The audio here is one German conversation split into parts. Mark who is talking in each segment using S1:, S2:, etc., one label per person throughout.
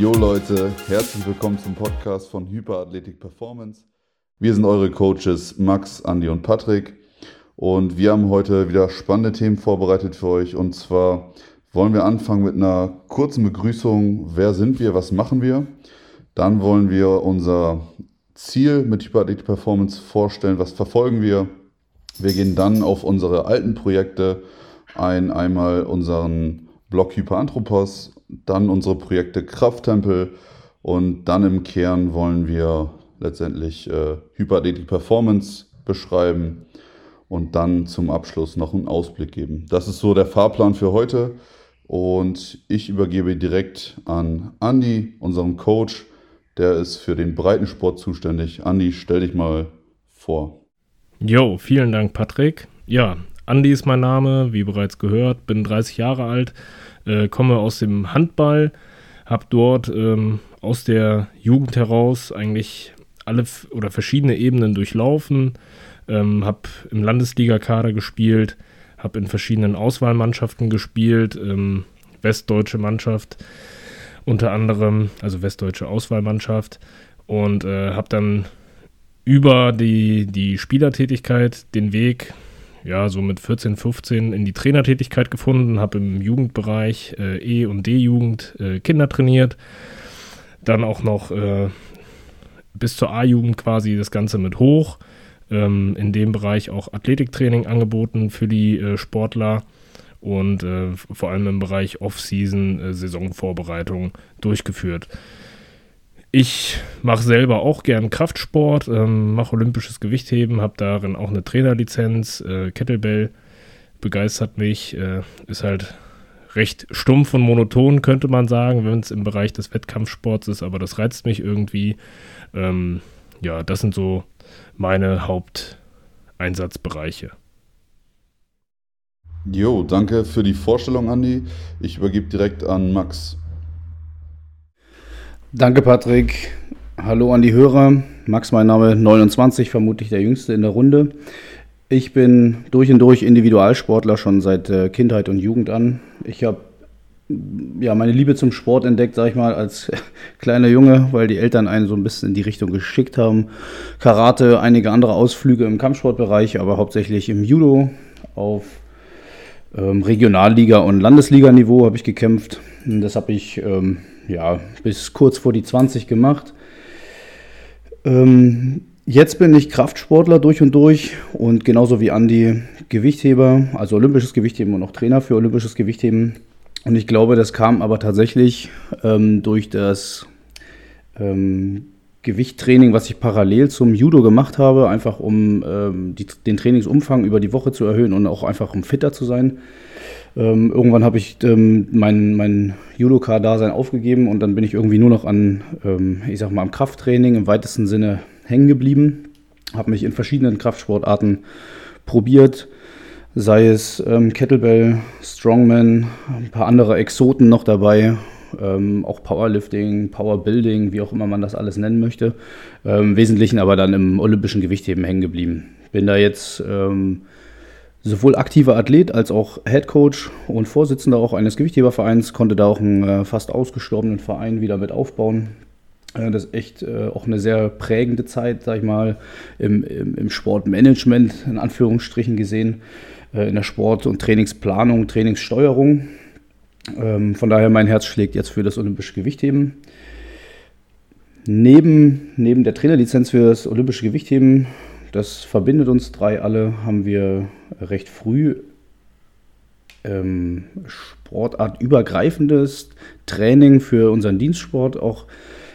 S1: Jo Leute, herzlich willkommen zum Podcast von Hyperathletik Performance. Wir sind eure Coaches Max, Andy und Patrick und wir haben heute wieder spannende Themen vorbereitet für euch und zwar wollen wir anfangen mit einer kurzen Begrüßung. Wer sind wir? Was machen wir? Dann wollen wir unser Ziel mit Hyperathletik Performance vorstellen. Was verfolgen wir? Wir gehen dann auf unsere alten Projekte ein. Einmal unseren Blog Hyperanthropos dann unsere Projekte Krafttempel und dann im Kern wollen wir letztendlich äh, Hyperathletik Performance beschreiben und dann zum Abschluss noch einen Ausblick geben. Das ist so der Fahrplan für heute und ich übergebe direkt an Andy, unseren Coach, der ist für den Breitensport zuständig. Andy, stell dich mal vor.
S2: Jo, vielen Dank, Patrick. Ja, Andy ist mein Name, wie bereits gehört, bin 30 Jahre alt, äh, komme aus dem Handball, habe dort ähm, aus der Jugend heraus eigentlich alle oder verschiedene Ebenen durchlaufen, ähm, habe im Landesligakader gespielt, habe in verschiedenen Auswahlmannschaften gespielt, ähm, westdeutsche Mannschaft unter anderem, also westdeutsche Auswahlmannschaft. Und äh, habe dann über die, die Spielertätigkeit den Weg ja, so mit 14, 15 in die Trainertätigkeit gefunden, habe im Jugendbereich äh, E- und D-Jugend äh, Kinder trainiert, dann auch noch äh, bis zur A-Jugend quasi das Ganze mit hoch, ähm, in dem Bereich auch Athletiktraining angeboten für die äh, Sportler. Und äh, vor allem im Bereich Off-Season, äh, Saisonvorbereitung durchgeführt. Ich mache selber auch gern Kraftsport, ähm, mache olympisches Gewichtheben, habe darin auch eine Trainerlizenz. Äh, Kettlebell begeistert mich, äh, ist halt recht stumpf und monoton, könnte man sagen, wenn es im Bereich des Wettkampfsports ist, aber das reizt mich irgendwie. Ähm, ja, das sind so meine Haupteinsatzbereiche.
S1: Jo, danke für die Vorstellung, Andi. Ich übergebe direkt an Max.
S3: Danke, Patrick. Hallo an die Hörer. Max, mein Name 29, vermutlich der Jüngste in der Runde. Ich bin durch und durch Individualsportler schon seit äh, Kindheit und Jugend an. Ich habe ja, meine Liebe zum Sport entdeckt, sag ich mal, als kleiner Junge, weil die Eltern einen so ein bisschen in die Richtung geschickt haben. Karate, einige andere Ausflüge im Kampfsportbereich, aber hauptsächlich im Judo auf ähm, Regionalliga- und Landesliganiveau habe ich gekämpft. Das habe ich ähm, ja, bis kurz vor die 20 gemacht. Ähm, jetzt bin ich Kraftsportler durch und durch und genauso wie Andi Gewichtheber, also olympisches Gewichtheben und auch Trainer für olympisches Gewichtheben. Und ich glaube, das kam aber tatsächlich ähm, durch das ähm, Gewichttraining, was ich parallel zum Judo gemacht habe, einfach um ähm, die, den Trainingsumfang über die Woche zu erhöhen und auch einfach um fitter zu sein. Ähm, irgendwann habe ich ähm, mein, mein Judoka-Dasein aufgegeben und dann bin ich irgendwie nur noch an, ähm, ich sag mal, am Krafttraining im weitesten Sinne hängen geblieben. Habe mich in verschiedenen Kraftsportarten probiert, sei es ähm, Kettlebell, Strongman, ein paar andere Exoten noch dabei, ähm, auch Powerlifting, Powerbuilding, wie auch immer man das alles nennen möchte. Ähm, Im Wesentlichen aber dann im olympischen Gewichtheben hängen geblieben. Bin da jetzt ähm, sowohl aktiver Athlet als auch Head Coach und Vorsitzender auch eines Gewichthebervereins, konnte da auch einen äh, fast ausgestorbenen Verein wieder mit aufbauen. Äh, das ist echt äh, auch eine sehr prägende Zeit, sag ich mal, im, im, im Sportmanagement in Anführungsstrichen gesehen, äh, in der Sport- und Trainingsplanung, Trainingssteuerung. Ähm, von daher mein Herz schlägt jetzt für das olympische Gewichtheben. Neben, neben der Trainerlizenz für das olympische Gewichtheben das verbindet uns drei alle, haben wir recht früh ähm, sportartübergreifendes Training für unseren Dienstsport auch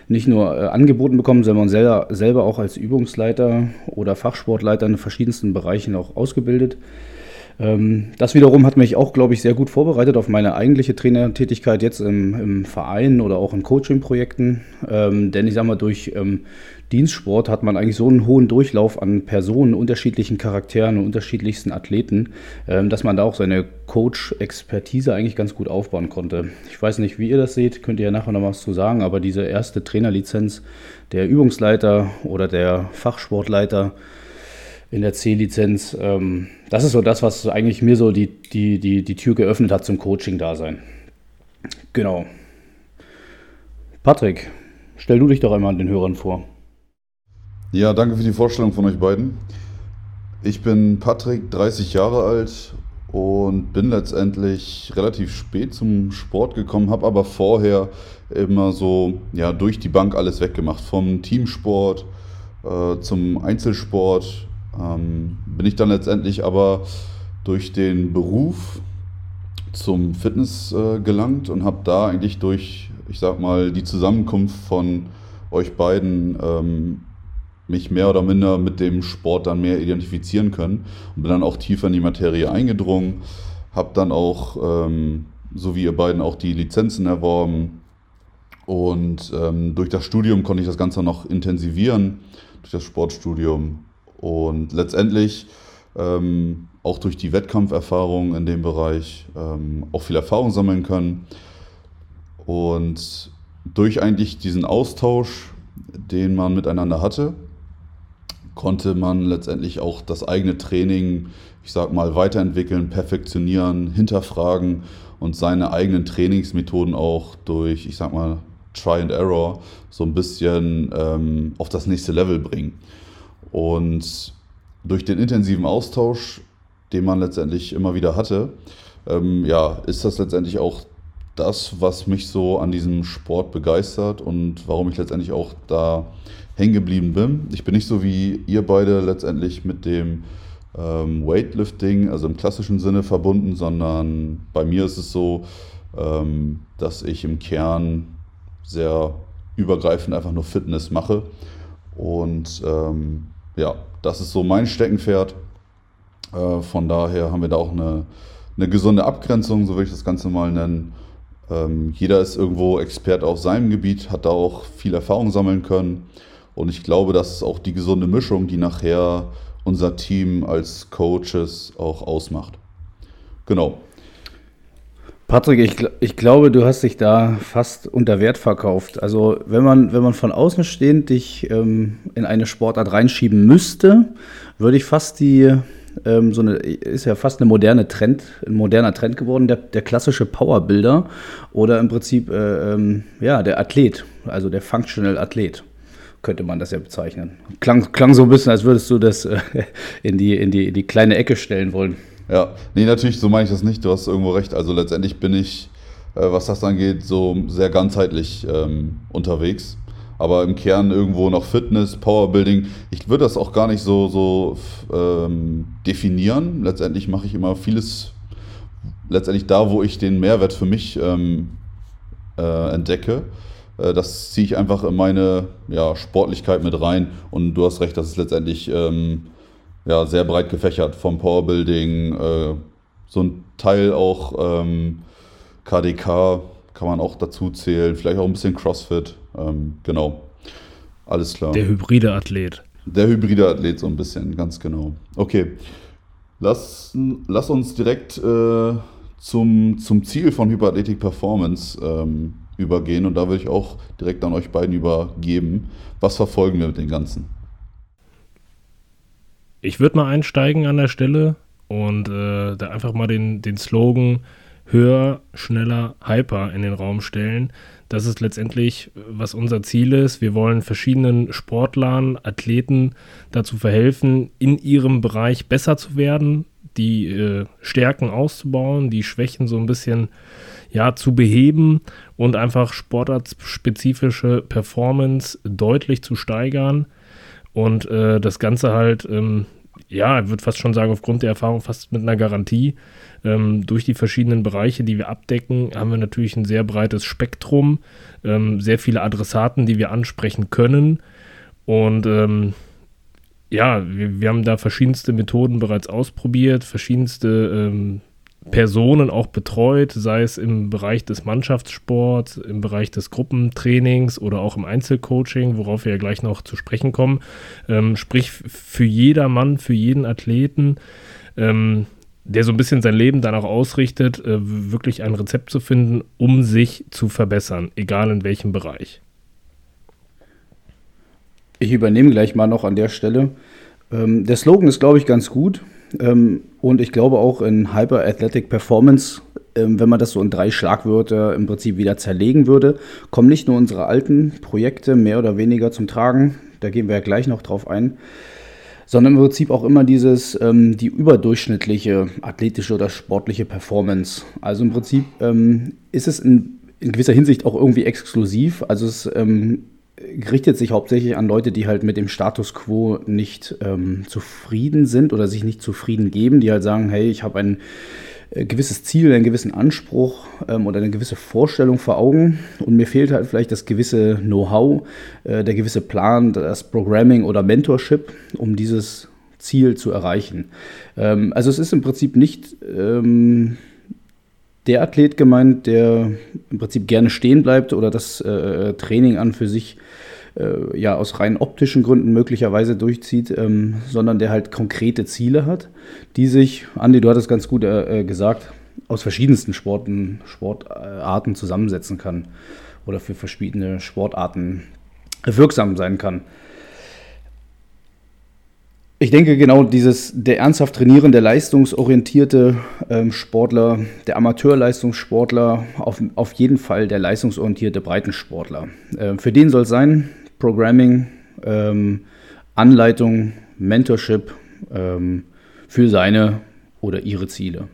S3: nicht nur äh, angeboten bekommen, sondern selber, selber auch als Übungsleiter oder Fachsportleiter in verschiedensten Bereichen auch ausgebildet. Ähm, das wiederum hat mich auch, glaube ich, sehr gut vorbereitet auf meine eigentliche Trainertätigkeit jetzt im, im Verein oder auch in Coaching-Projekten. Ähm, denn ich sage mal, durch ähm, Dienstsport hat man eigentlich so einen hohen Durchlauf an Personen, unterschiedlichen Charakteren und unterschiedlichsten Athleten, dass man da auch seine Coach-Expertise eigentlich ganz gut aufbauen konnte. Ich weiß nicht, wie ihr das seht, könnt ihr ja nachher noch was zu sagen, aber diese erste Trainerlizenz der Übungsleiter oder der Fachsportleiter, in der C-Lizenz. Ähm, das ist so das, was eigentlich mir so die, die, die, die Tür geöffnet hat zum Coaching-Dasein. Genau. Patrick, stell du dich doch einmal den Hörern vor.
S1: Ja, danke für die Vorstellung von euch beiden. Ich bin Patrick, 30 Jahre alt und bin letztendlich relativ spät zum Sport gekommen, habe aber vorher immer so ja, durch die Bank alles weggemacht. Vom Teamsport äh, zum Einzelsport ähm, bin ich dann letztendlich aber durch den Beruf zum Fitness äh, gelangt und habe da eigentlich durch, ich sag mal, die Zusammenkunft von euch beiden ähm, mich mehr oder minder mit dem Sport dann mehr identifizieren können und bin dann auch tiefer in die Materie eingedrungen, habe dann auch, ähm, so wie ihr beiden, auch die Lizenzen erworben und ähm, durch das Studium konnte ich das Ganze noch intensivieren, durch das Sportstudium und letztendlich ähm, auch durch die Wettkampferfahrung in dem Bereich ähm, auch viel Erfahrung sammeln können und durch eigentlich diesen Austausch, den man miteinander hatte, konnte man letztendlich auch das eigene Training, ich sag mal, weiterentwickeln, perfektionieren, hinterfragen und seine eigenen Trainingsmethoden auch durch, ich sag mal, Try and Error so ein bisschen ähm, auf das nächste Level bringen. Und durch den intensiven Austausch, den man letztendlich immer wieder hatte, ähm, ja, ist das letztendlich auch das, was mich so an diesem Sport begeistert und warum ich letztendlich auch da hängen geblieben bin. Ich bin nicht so wie ihr beide letztendlich mit dem ähm, Weightlifting, also im klassischen Sinne verbunden, sondern bei mir ist es so, ähm, dass ich im Kern sehr übergreifend einfach nur Fitness mache. Und ähm, ja, das ist so mein Steckenpferd. Äh, von daher haben wir da auch eine, eine gesunde Abgrenzung, so will ich das Ganze mal nennen. Ähm, jeder ist irgendwo Experte auf seinem Gebiet, hat da auch viel Erfahrung sammeln können. Und ich glaube, das ist auch die gesunde Mischung, die nachher unser Team als Coaches auch ausmacht. Genau.
S3: Patrick, ich, ich glaube, du hast dich da fast unter Wert verkauft. Also wenn man, wenn man von außen stehend dich ähm, in eine Sportart reinschieben müsste, würde ich fast die, ähm, so eine, ist ja fast eine moderne Trend, ein moderner Trend geworden, der, der klassische Powerbuilder oder im Prinzip äh, ähm, ja, der Athlet, also der Functional Athlet könnte man das ja bezeichnen. Klang, klang so ein bisschen, als würdest du das äh, in, die, in, die, in die kleine Ecke stellen wollen.
S1: Ja, nee, natürlich, so meine ich das nicht. Du hast irgendwo recht. Also letztendlich bin ich, äh, was das angeht, so sehr ganzheitlich ähm, unterwegs. Aber im Kern irgendwo noch Fitness, Powerbuilding. Ich würde das auch gar nicht so, so ähm, definieren. Letztendlich mache ich immer vieles, letztendlich da, wo ich den Mehrwert für mich ähm, äh, entdecke. Äh, das ziehe ich einfach in meine ja, Sportlichkeit mit rein. Und du hast recht, das ist letztendlich ähm, ja, sehr breit gefächert. Vom Powerbuilding, äh, so ein Teil auch ähm, KDK kann man auch dazu zählen. Vielleicht auch ein bisschen CrossFit. Ähm, genau. Alles klar.
S2: Der hybride Athlet.
S1: Der hybride Athlet, so ein bisschen, ganz genau. Okay. Lass, lass uns direkt äh, zum, zum Ziel von Hyperathletik Performance ähm, übergehen und da würde ich auch direkt an euch beiden übergeben. Was verfolgen wir mit den Ganzen?
S2: Ich würde mal einsteigen an der Stelle und äh, da einfach mal den, den Slogan höher, schneller, hyper in den Raum stellen. Das ist letztendlich, was unser Ziel ist. Wir wollen verschiedenen Sportlern, Athleten dazu verhelfen, in ihrem Bereich besser zu werden, die äh, Stärken auszubauen, die Schwächen so ein bisschen ja, zu beheben und einfach sportartspezifische Performance deutlich zu steigern und äh, das Ganze halt, ähm, ja, ich würde fast schon sagen, aufgrund der Erfahrung fast mit einer Garantie. Ähm, durch die verschiedenen Bereiche, die wir abdecken, haben wir natürlich ein sehr breites Spektrum, ähm, sehr viele Adressaten, die wir ansprechen können. Und ähm, ja, wir, wir, haben da verschiedenste Methoden bereits ausprobiert, verschiedenste ähm, Personen auch betreut, sei es im Bereich des Mannschaftssports, im Bereich des Gruppentrainings oder auch im Einzelcoaching, worauf wir ja gleich noch zu sprechen kommen. Ähm, sprich, für jeder Mann, für jeden Athleten, ähm, der so ein bisschen sein Leben danach ausrichtet, äh, wirklich ein Rezept zu finden, um sich zu verbessern, egal in welchem Bereich.
S3: Ich übernehme gleich mal noch an der Stelle. Ähm, der Slogan ist, glaube ich, ganz gut. Ähm, und ich glaube auch in Hyper Athletic Performance ähm, wenn man das so in drei Schlagwörter im Prinzip wieder zerlegen würde, kommen nicht nur unsere alten Projekte mehr oder weniger zum Tragen, da gehen wir ja gleich noch drauf ein, sondern im Prinzip auch immer dieses, ähm, die überdurchschnittliche athletische oder sportliche Performance. Also im Prinzip ähm, ist es in, in, gewisser Hinsicht auch irgendwie exklusiv. Also es ähm, richtet sich hauptsächlich an Leute, die halt mit dem Status quo nicht ähm, zufrieden sind oder sich nicht zufrieden geben, die halt sagen, hey, ich habe ein äh, gewisses Ziel, einen gewissen Anspruch ähm, oder eine gewisse Vorstellung vor Augen und mir fehlt halt vielleicht das gewisse Know-how, äh, der gewisse Plan, das Programming oder Mentorship, um dieses Ziel zu erreichen. Ähm, also es ist im Prinzip nicht ähm, der Athlet gemeint, der im Prinzip gerne stehen bleibt oder das äh, Training an für sich äh, ja aus rein optischen Gründen möglicherweise durchzieht, ähm, sondern der halt konkrete Ziele hat, die sich, Andi, du hattest ganz gut äh, äh, gesagt, aus verschiedensten Sporten, Sportarten zusammensetzen kann oder für verschiedene Sportarten wirksam sein kann. Ich denke genau dieses, der ernsthaft trainierende, leistungsorientierte ähm, Sportler, der Amateurleistungssportler, auf, auf jeden Fall der leistungsorientierte Breitensportler. Äh, für den soll es sein, Programming, ähm, Anleitung, Mentorship ähm, für seine oder ihre Ziele.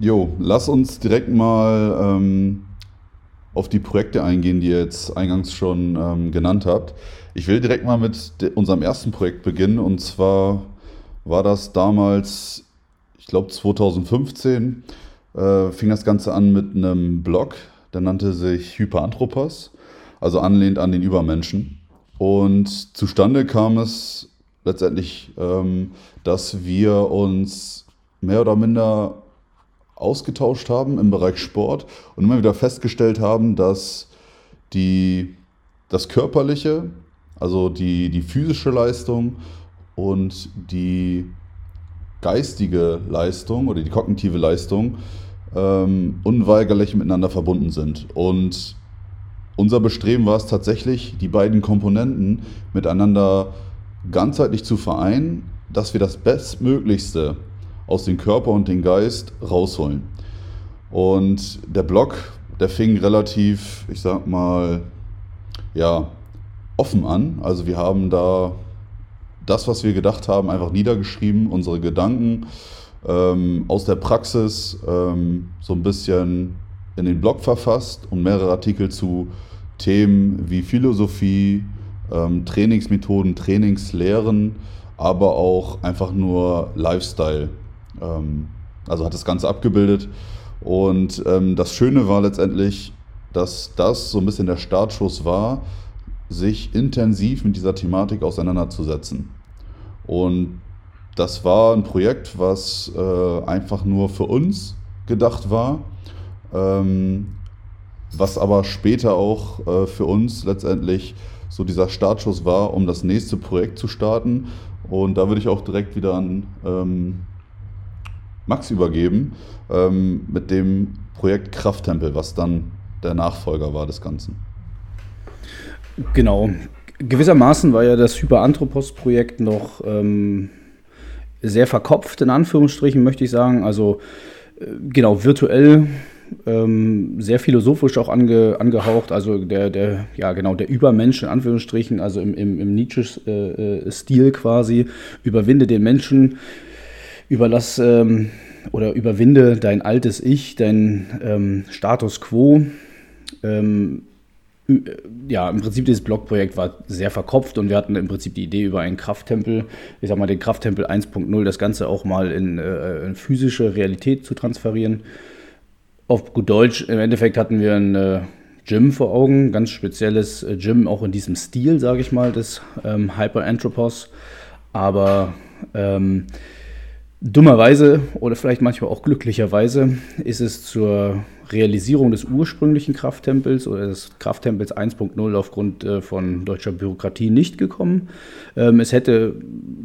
S1: Jo, lass uns direkt mal ähm, auf die Projekte eingehen, die ihr jetzt eingangs schon ähm, genannt habt. Ich will direkt mal mit unserem ersten Projekt beginnen und zwar war das damals, ich glaube 2015, äh, fing das Ganze an mit einem Blog, der nannte sich Hyperanthropos also anlehnt an den Übermenschen. Und zustande kam es letztendlich, ähm, dass wir uns mehr oder minder ausgetauscht haben im Bereich Sport und immer wieder festgestellt haben, dass die, das Körperliche, also die, die physische Leistung und die geistige Leistung oder die kognitive Leistung ähm, unweigerlich miteinander verbunden sind. Und unser Bestreben war es tatsächlich, die beiden Komponenten miteinander ganzheitlich zu vereinen, dass wir das Bestmöglichste aus dem Körper und dem Geist rausholen. Und der Blog, der fing relativ, ich sag mal, ja, offen an. Also wir haben da das, was wir gedacht haben, einfach niedergeschrieben, unsere Gedanken ähm, aus der Praxis ähm, so ein bisschen in den Blog verfasst und mehrere Artikel zu Themen wie Philosophie, ähm, Trainingsmethoden, Trainingslehren, aber auch einfach nur Lifestyle. Ähm, also hat das Ganze abgebildet. Und ähm, das Schöne war letztendlich, dass das so ein bisschen der Startschuss war, sich intensiv mit dieser Thematik auseinanderzusetzen. Und das war ein Projekt, was äh, einfach nur für uns gedacht war ähm, was aber später auch äh, für uns letztendlich so dieser Startschuss war, um das nächste Projekt zu starten. Und da würde ich auch direkt wieder an ähm, Max übergeben ähm, mit dem Projekt Krafttempel, was dann der Nachfolger war des Ganzen.
S3: Genau. Gewissermaßen war ja das Hyperanthropos-Projekt noch ähm, sehr verkopft, in Anführungsstrichen möchte ich sagen. Also äh, genau, virtuell ähm, sehr philosophisch auch ange, angehaucht, also der, der, ja genau, der Übermensch in Anführungsstrichen, also im, im, im Nietzsche-Stil äh, quasi, überwinde den Menschen, überlass ähm, oder überwinde dein altes Ich, dein ähm, Status quo. Ähm, ja, im Prinzip dieses Blogprojekt war sehr verkopft und wir hatten im Prinzip die Idee über einen Krafttempel, ich sag mal den Krafttempel 1.0, das Ganze auch mal in, äh, in physische Realität zu transferieren auf gut Deutsch, im Endeffekt hatten wir ein äh, Gym vor Augen, ganz spezielles äh, Gym, auch in diesem Stil, sage ich mal, des ähm, Hyperanthropos. Aber ähm, dummerweise oder vielleicht manchmal auch glücklicherweise ist es zur Realisierung des ursprünglichen Krafttempels oder des Krafttempels 1.0 aufgrund äh, von deutscher Bürokratie nicht gekommen. Ähm, es hätte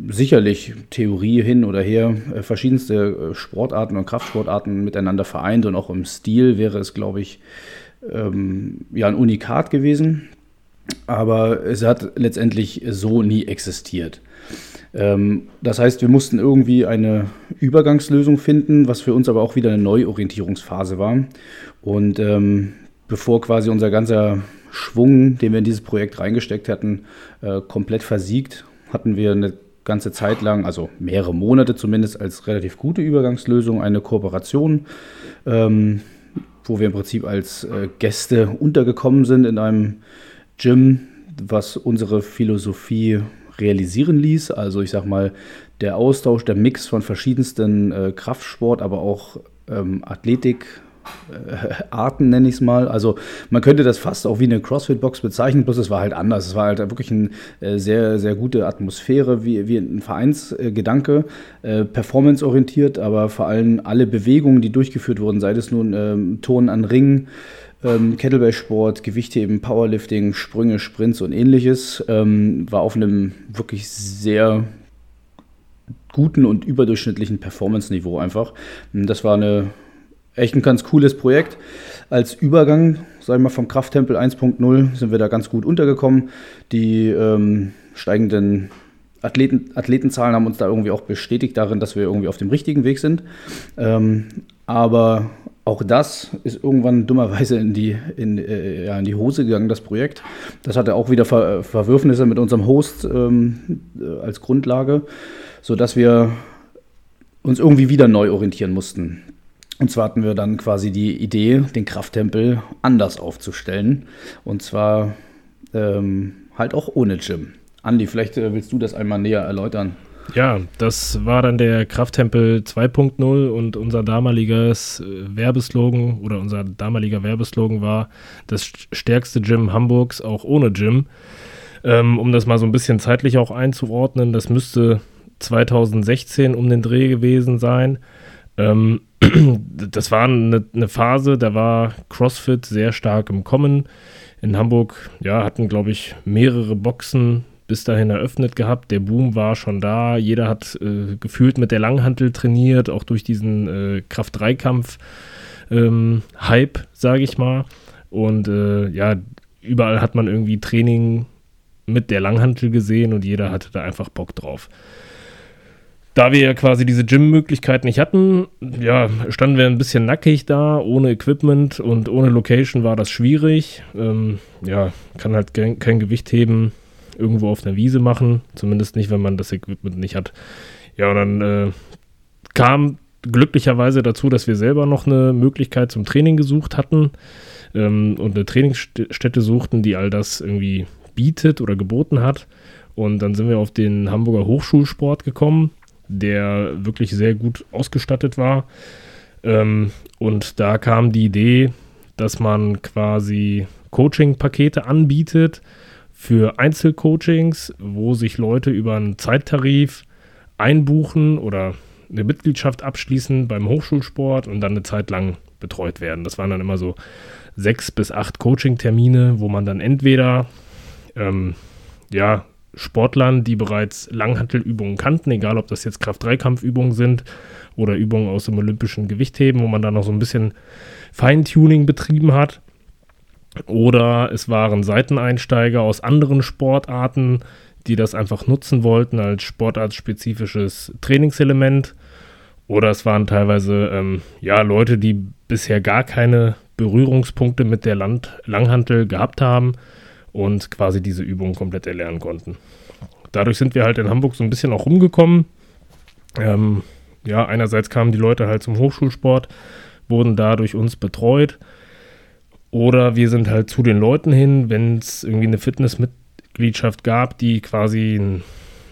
S3: sicherlich Theorie hin oder her äh, verschiedenste äh, Sportarten und Kraftsportarten miteinander vereint und auch im Stil wäre es, glaube ich, ähm, ja ein Unikat gewesen. aber es hat letztendlich so nie existiert. Ähm, das heißt, wir mussten irgendwie eine Übergangslösung finden, was für uns aber auch wieder eine Neuorientierungsphase war. Und ähm, bevor quasi unser ganzer Schwung, den wir in dieses Projekt reingesteckt hatten, äh, komplett versiegt, hatten wir eine ganze Zeit lang, also mehrere Monate zumindest, als relativ gute Übergangslösung eine Kooperation, ähm, wo wir im Prinzip als äh, Gäste untergekommen sind in einem Gym, was unsere Philosophie realisieren ließ. Also ich sag mal, der Austausch, der Mix von verschiedensten äh, Kraftsport, aber auch ähm, Athletik, äh, Arten, nenne ich es mal. Also man könnte das fast auch wie eine CrossFit-Box bezeichnen, bloß es war halt anders. Es war halt wirklich eine äh, sehr, sehr gute Atmosphäre, wie, wie ein Vereinsgedanke, äh, performanceorientiert, aber vor allem alle Bewegungen, die durchgeführt wurden, sei es nun ähm, Ton an Ringen, ähm, Kettlebell-Sport, Gewichtheben, Powerlifting, Sprünge, Sprints und ähnliches, ähm, war auf einem wirklich sehr guten und überdurchschnittlichen Performance-Niveau einfach. Das war eine echt ein ganz cooles Projekt. Als Übergang, sagen wir mal, vom Krafttempel 1.0 sind wir da ganz gut untergekommen. Die ähm, steigenden Athleten, Athletenzahlen haben uns da irgendwie auch bestätigt darin, dass wir irgendwie auf dem richtigen Weg sind. Ähm, aber auch das ist irgendwann dummerweise in die, in, äh, ja, in die Hose gegangen, das Projekt. Das hatte auch wieder Ver Verwürfnisse mit unserem Host ähm, äh, als Grundlage, sodass wir uns irgendwie wieder neu orientieren mussten. Und zwar hatten wir dann quasi die Idee, den Krafttempel anders aufzustellen. Und zwar ähm, halt auch ohne Gym. Andi, vielleicht äh, willst du das einmal näher erläutern.
S2: Ja, das war dann der Krafttempel 2.0 und unser damaliges äh, Werbeslogan oder unser damaliger Werbeslogan war das stärkste Gym Hamburgs, auch ohne Gym. Ähm, um das mal so ein bisschen zeitlich auch einzuordnen, das müsste 2016 um den Dreh gewesen sein. Ähm, das war eine, eine, Phase, da war CrossFit sehr stark im Kommen. In Hamburg, ja, hatten, glaube ich, mehrere Boxen bis dahin eröffnet gehabt. Der Boom war schon da. Jeder hat äh, gefühlt mit der Langhantel trainiert, auch durch diesen äh, Kraft-3-Kampf-Hype, ähm, sage ich mal. Und äh, ja, überall hat man irgendwie Training mit der Langhantel gesehen und jeder hatte da einfach Bock drauf da wir ja quasi diese Gym-Möglichkeit nicht hatten, ja, standen wir ein bisschen nackig da, ohne Equipment und ohne Location war das schwierig. Ähm, ja, kann halt kein, kein Gewicht heben, irgendwo auf einer Wiese machen, zumindest nicht, wenn man das Equipment nicht hat. Ja, und dann äh, kam glücklicherweise dazu, dass wir selber noch eine Möglichkeit zum Training gesucht hatten ähm, und eine Trainingsstätte suchten, die all das irgendwie bietet oder geboten hat. Und dann sind wir auf den Hamburger Hochschulsport gekommen der wirklich sehr gut ausgestattet war. Ähm, und da kam die Idee, dass man quasi Coaching-Pakete anbietet für Einzelcoachings, wo sich Leute über einen Zeittarif einbuchen oder eine Mitgliedschaft abschließen beim Hochschulsport und dann eine Zeit lang betreut werden. Das waren dann immer so sechs bis acht Coaching-Termine, wo man dann entweder ähm, ja, Sportlern, die bereits Langhantelübungen kannten, egal ob das jetzt Kraft-3-Kampfübungen sind oder Übungen aus dem olympischen Gewichtheben, wo man dann noch so ein bisschen Feintuning betrieben hat. Oder es waren Seiteneinsteiger aus anderen Sportarten, die das einfach nutzen wollten als sportartspezifisches Trainingselement. Oder es waren teilweise ähm, ja, Leute, die bisher gar keine Berührungspunkte mit der Land Langhantel gehabt haben und quasi diese Übungen komplett erlernen konnten. Dadurch sind wir halt in Hamburg so ein bisschen auch rumgekommen. Ähm, ja, einerseits kamen die Leute halt zum Hochschulsport, wurden da durch uns betreut. Oder wir sind halt zu den Leuten hin, wenn es irgendwie eine Fitnessmitgliedschaft gab, die quasi ein,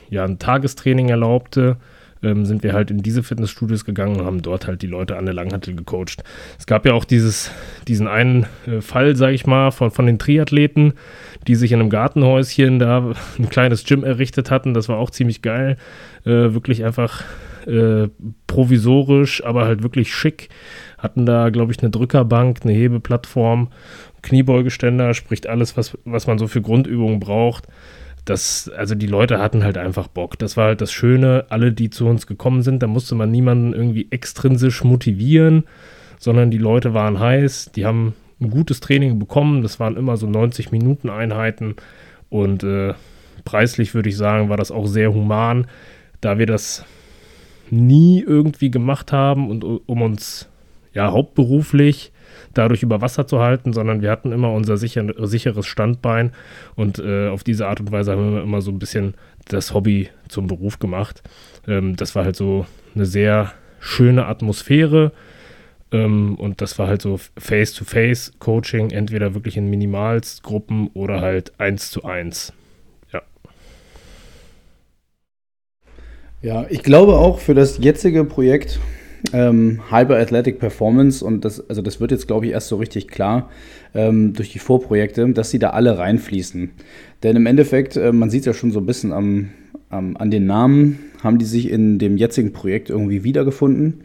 S2: ja, ein Tagestraining erlaubte, ähm, sind wir halt in diese Fitnessstudios gegangen und haben dort halt die Leute an der Langhantel gecoacht. Es gab ja auch dieses, diesen einen äh, Fall, sage ich mal, von, von den Triathleten, die sich in einem Gartenhäuschen da ein kleines Gym errichtet hatten. Das war auch ziemlich geil. Äh, wirklich einfach äh, provisorisch, aber halt wirklich schick. Hatten da, glaube ich, eine Drückerbank, eine Hebeplattform, Kniebeugeständer, sprich alles, was, was man so für Grundübungen braucht das, also die Leute hatten halt einfach Bock. Das war halt das Schöne, alle, die zu uns gekommen sind, da musste man niemanden irgendwie extrinsisch motivieren, sondern die Leute waren heiß, die haben ein gutes Training bekommen. Das waren immer so 90 Minuten Einheiten und äh, preislich würde ich sagen, war das auch sehr human, da wir das nie irgendwie gemacht haben und um uns ja hauptberuflich dadurch über Wasser zu halten, sondern wir hatten immer unser sicher, sicheres Standbein und äh, auf diese Art und Weise haben wir immer so ein bisschen das Hobby zum Beruf gemacht. Ähm, das war halt so eine sehr schöne Atmosphäre ähm, und das war halt so Face-to-Face-Coaching, entweder wirklich in Minimalsgruppen oder halt eins zu eins. Ja,
S3: ich glaube auch für das jetzige Projekt ähm, Hyper Athletic Performance und das, also das wird jetzt, glaube ich, erst so richtig klar ähm, durch die Vorprojekte, dass sie da alle reinfließen. Denn im Endeffekt, äh, man sieht ja schon so ein bisschen am, am, an den Namen, haben die sich in dem jetzigen Projekt irgendwie wiedergefunden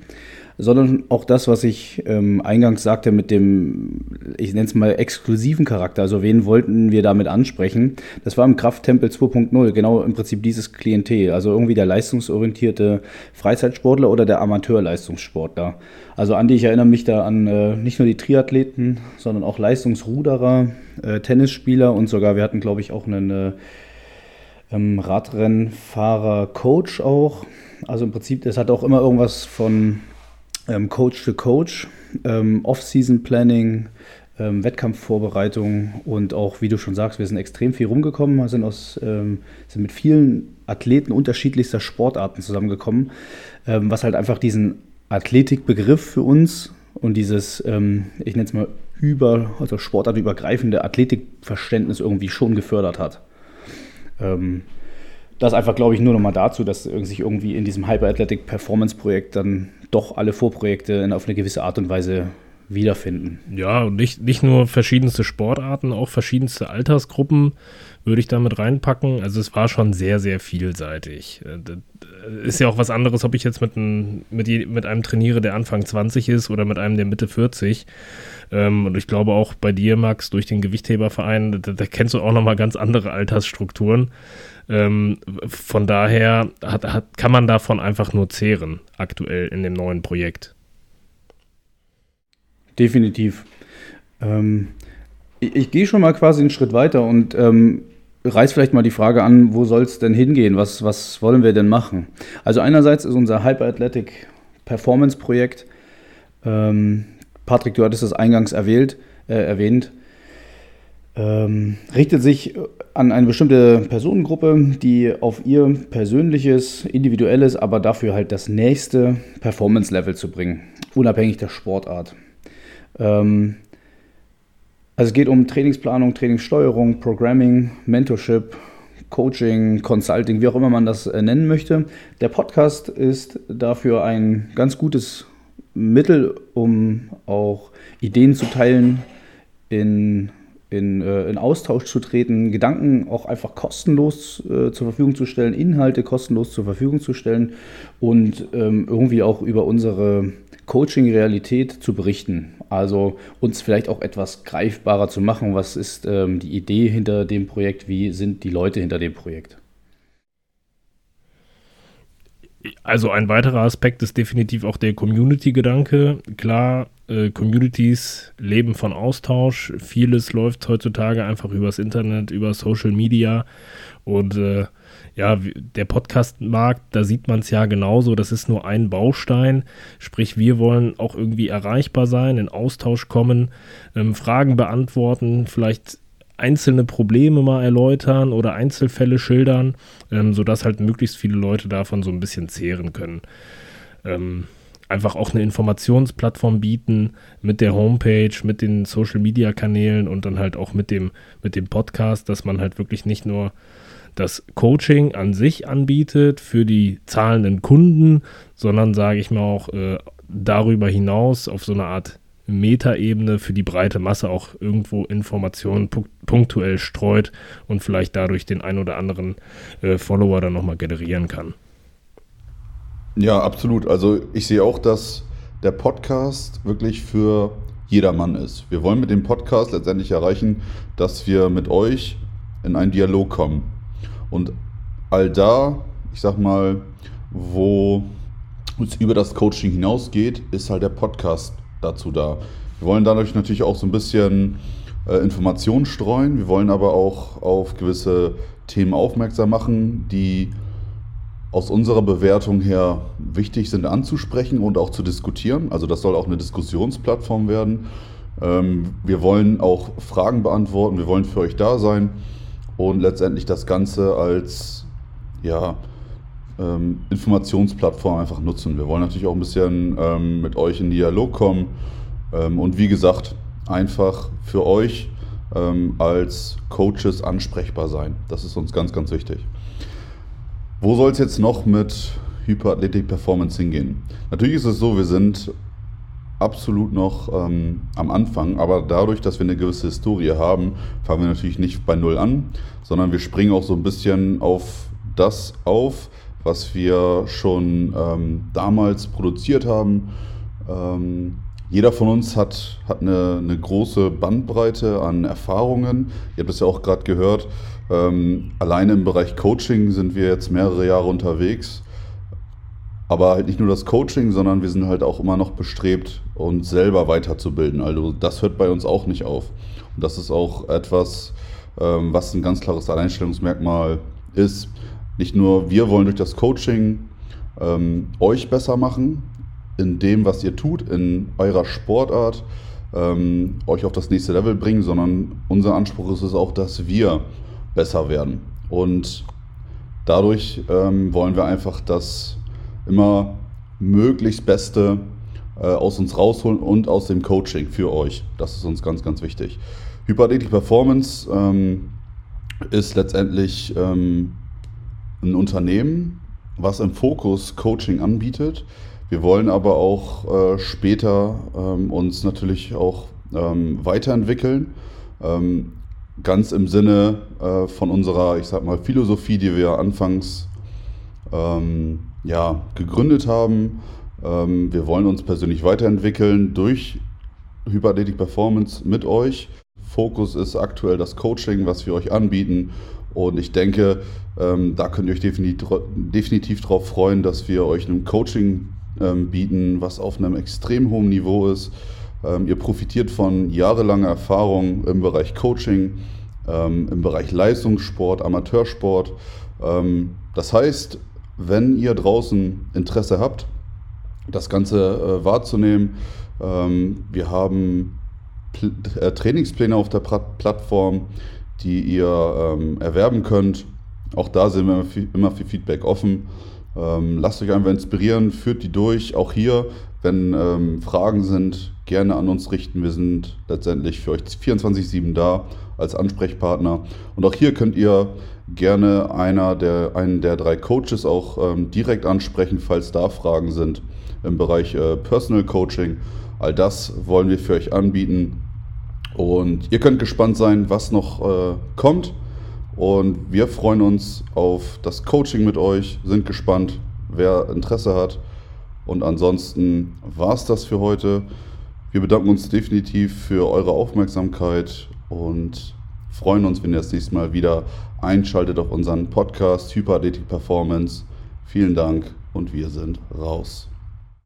S3: sondern auch das, was ich ähm, eingangs sagte mit dem, ich nenne es mal exklusiven Charakter. Also wen wollten wir damit ansprechen? Das war im Krafttempel 2.0 genau im Prinzip dieses Klientel. Also irgendwie der leistungsorientierte Freizeitsportler oder der Amateurleistungssportler. Also Andi, ich erinnere mich da an äh, nicht nur die Triathleten, sondern auch Leistungsruderer, äh, Tennisspieler und sogar wir hatten, glaube ich, auch einen äh, ähm, Radrennfahrer, Coach auch. Also im Prinzip, das hat auch immer irgendwas von ähm, Coach to Coach, ähm, Off-Season-Planning, ähm, Wettkampfvorbereitung und auch, wie du schon sagst, wir sind extrem viel rumgekommen, sind, aus, ähm, sind mit vielen Athleten unterschiedlichster Sportarten zusammengekommen, ähm, was halt einfach diesen Athletikbegriff für uns und dieses, ähm, ich nenne es mal, über, also sportartübergreifende Athletikverständnis irgendwie schon gefördert hat. Das einfach, glaube ich, nur noch mal dazu, dass sich irgendwie in diesem Hyper Athletic Performance Projekt dann doch alle Vorprojekte auf eine gewisse Art und Weise wiederfinden.
S2: Ja, und nicht, nicht nur verschiedenste Sportarten, auch verschiedenste Altersgruppen würde ich damit reinpacken. Also es war schon sehr, sehr vielseitig. Äh, ist ja auch was anderes, ob ich jetzt mit, ein, mit, mit einem trainiere, der Anfang 20 ist oder mit einem, der Mitte 40. Ähm, und ich glaube auch bei dir, Max, durch den Gewichtheberverein, da, da kennst du auch nochmal ganz andere Altersstrukturen. Ähm, von daher hat, hat, kann man davon einfach nur zehren, aktuell in dem neuen Projekt.
S3: Definitiv. Ähm, ich, ich gehe schon mal quasi einen Schritt weiter und ähm, reiß vielleicht mal die Frage an, wo soll es denn hingehen? Was, was wollen wir denn machen? Also einerseits ist unser Hyper Athletic Performance Projekt, ähm, Patrick, du hattest das eingangs erwählt, äh, erwähnt, ähm, richtet sich an eine bestimmte Personengruppe, die auf ihr persönliches, individuelles, aber dafür halt das nächste Performance-Level zu bringen, unabhängig der Sportart. Ähm, also es geht um Trainingsplanung, Trainingssteuerung, Programming, Mentorship, Coaching, Consulting, wie auch immer man das äh, nennen möchte. Der Podcast ist dafür ein ganz gutes Mittel, um auch Ideen zu teilen, in in, äh, in Austausch zu treten, Gedanken auch einfach kostenlos äh, zur Verfügung zu stellen, Inhalte kostenlos zur Verfügung zu stellen und ähm, irgendwie auch über unsere Coaching-Realität zu berichten. Also uns vielleicht auch etwas greifbarer zu machen. Was ist ähm, die Idee hinter dem Projekt? Wie sind die Leute hinter dem Projekt?
S2: Also ein weiterer Aspekt ist definitiv auch der Community-Gedanke. Klar, äh, Communities leben von Austausch. Vieles läuft heutzutage einfach übers Internet, über Social Media. Und äh, ja, der Podcast-Markt, da sieht man es ja genauso. Das ist nur ein Baustein. Sprich, wir wollen auch irgendwie erreichbar sein, in Austausch kommen, ähm, Fragen beantworten, vielleicht einzelne Probleme mal erläutern oder Einzelfälle schildern, ähm, sodass halt möglichst viele Leute davon so ein bisschen zehren können. Ähm, einfach auch eine Informationsplattform bieten mit der Homepage, mit den Social Media Kanälen und dann halt auch mit dem, mit dem Podcast, dass man halt wirklich nicht nur das Coaching an sich anbietet für die zahlenden Kunden, sondern sage ich mal auch äh, darüber hinaus auf so eine Art Metaebene für die breite Masse auch irgendwo Informationen punktuell streut und vielleicht dadurch den ein oder anderen äh, Follower dann nochmal generieren kann.
S1: Ja, absolut. Also ich sehe auch, dass der Podcast wirklich für jedermann ist. Wir wollen mit dem Podcast letztendlich erreichen, dass wir mit euch in einen Dialog kommen. Und all da, ich sag mal, wo es über das Coaching hinausgeht, ist halt der Podcast dazu da. Wir wollen dadurch natürlich auch so ein bisschen äh, Informationen streuen. Wir wollen aber auch auf gewisse Themen aufmerksam machen, die aus unserer Bewertung her wichtig sind anzusprechen und auch zu diskutieren. Also das soll auch eine Diskussionsplattform werden. Ähm, wir wollen auch Fragen beantworten, wir wollen für euch da sein und letztendlich das Ganze als ja, ähm, Informationsplattform einfach nutzen. Wir wollen natürlich auch ein bisschen ähm, mit euch in Dialog kommen und wie gesagt, einfach für euch als Coaches ansprechbar sein. Das ist uns ganz, ganz wichtig. Wo soll es jetzt noch mit Hyperathletik Performance hingehen? Natürlich ist es so, wir sind absolut noch ähm, am Anfang, aber dadurch, dass wir eine gewisse Historie haben, fangen wir natürlich nicht bei Null an, sondern wir springen auch so ein bisschen auf das auf, was wir schon ähm, damals produziert haben. Ähm, jeder von uns hat, hat eine, eine, große Bandbreite an Erfahrungen. Ihr habt es ja auch gerade gehört. Ähm, alleine im Bereich Coaching sind wir jetzt mehrere Jahre unterwegs. Aber halt nicht nur das Coaching, sondern wir sind halt auch immer noch bestrebt, uns selber weiterzubilden. Also das hört bei uns auch nicht auf. Und das ist auch etwas, ähm, was ein ganz klares Alleinstellungsmerkmal ist. Nicht nur wir wollen durch das Coaching ähm, euch besser machen, in dem, was ihr tut, in eurer Sportart, ähm, euch auf das nächste Level bringen, sondern unser Anspruch ist es auch, dass wir besser werden. Und dadurch ähm, wollen wir einfach das immer möglichst Beste äh, aus uns rausholen und aus dem Coaching für euch. Das ist uns ganz, ganz wichtig. Hyperathletic Performance ähm, ist letztendlich ähm, ein Unternehmen, was im Fokus Coaching anbietet. Wir wollen aber auch äh, später ähm, uns natürlich auch ähm, weiterentwickeln. Ähm, ganz im Sinne äh, von unserer, ich sag mal, Philosophie, die wir anfangs ähm, ja, gegründet haben. Ähm, wir wollen uns persönlich weiterentwickeln durch Hyperathletic Performance mit euch. Fokus ist aktuell das Coaching, was wir euch anbieten. Und ich denke, ähm, da könnt ihr euch definitiv, definitiv darauf freuen, dass wir euch ein Coaching ähm, bieten, was auf einem extrem hohen Niveau ist ähm, ihr profitiert von jahrelanger Erfahrung im Bereich Coaching, ähm, im Bereich Leistungssport, Amateursport. Ähm, das heißt, wenn ihr draußen Interesse habt, das Ganze äh, wahrzunehmen, wir haben äh, Trainingspläne auf der Plattform, die ihr erwerben könnt. Auch da sind wir immer für Feedback offen. Lasst euch einfach inspirieren, führt die durch. Auch hier, wenn ähm, Fragen sind, gerne an uns richten. Wir sind letztendlich für euch 24-7 da als Ansprechpartner. Und auch hier könnt ihr gerne einer der, einen der drei Coaches auch ähm, direkt ansprechen, falls da Fragen sind im Bereich äh, Personal Coaching. All das wollen wir für euch anbieten. Und ihr könnt gespannt sein, was noch äh, kommt. Und wir freuen uns auf das Coaching mit euch, sind gespannt, wer Interesse hat. Und ansonsten war es das für heute. Wir bedanken uns definitiv für eure Aufmerksamkeit und freuen uns, wenn ihr das nächste Mal wieder einschaltet auf unseren Podcast Hyperathletik Performance. Vielen Dank und wir sind raus.